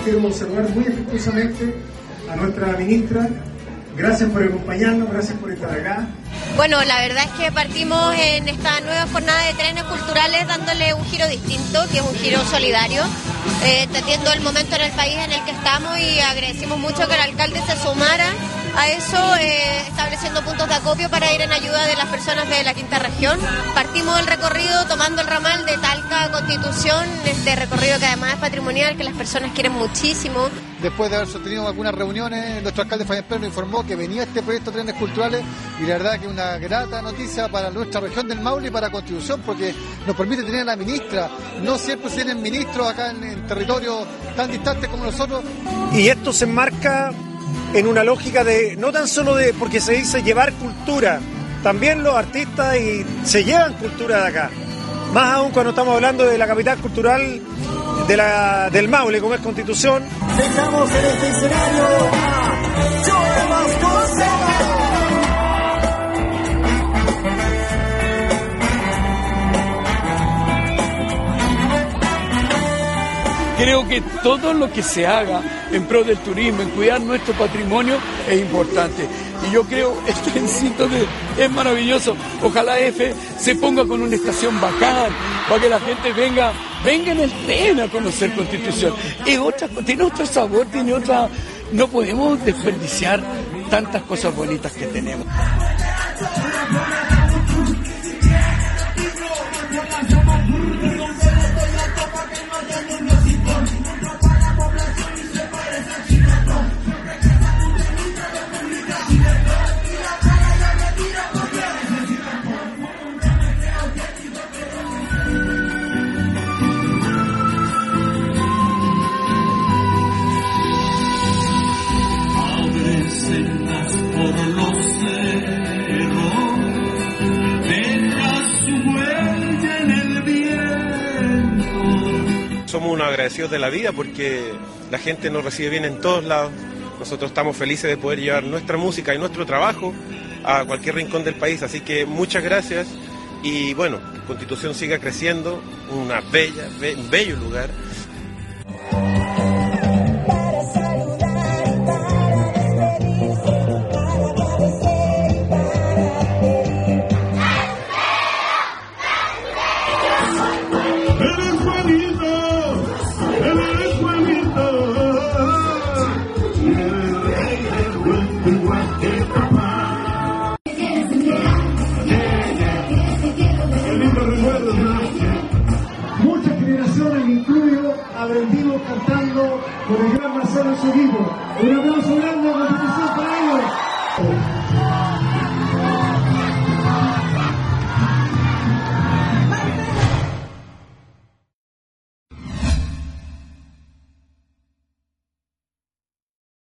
podido saludar muy efectuosamente a nuestra ministra. Gracias por acompañarnos, gracias por estar acá. Bueno, la verdad es que partimos en esta nueva jornada de trenes culturales dándole un giro distinto, que es un giro solidario, eh, entendiendo el momento en el país en el que estamos y agradecimos mucho que el alcalde se sumara a eso, eh, estableciendo puntos de acopio para ir en ayuda de las personas de la quinta región. Partimos el recorrido tomando el ramal de Constitución, este recorrido que además es patrimonial, que las personas quieren muchísimo. Después de haber sostenido algunas reuniones, nuestro alcalde Fabián Perno informó que venía este proyecto de trenes culturales y la verdad que es una grata noticia para nuestra región del Maule y para Constitución porque nos permite tener a la ministra. No siempre se tienen ministros acá en, en territorios tan distantes como nosotros. Y esto se enmarca en una lógica de, no tan solo de, porque se dice llevar cultura, también los artistas y se llevan cultura de acá. Más aún cuando estamos hablando de la capital cultural de la, del Maule, como es Constitución. Dejamos Creo que todo lo que se haga en pro del turismo, en cuidar nuestro patrimonio, es importante. Y yo creo, el trencito de, es maravilloso. Ojalá F se ponga con una estación bacán, para que la gente venga, venga en el tren a conocer Constitución. Es otra, tiene otro sabor, tiene otra... No podemos desperdiciar tantas cosas bonitas que tenemos. Somos unos agradecidos de la vida porque la gente nos recibe bien en todos lados. Nosotros estamos felices de poder llevar nuestra música y nuestro trabajo a cualquier rincón del país. Así que muchas gracias y bueno, Constitución siga creciendo, una bella, bello lugar. Aprendimos cantando con el gran Marcelo equipo. Un aplauso grande a para ellos.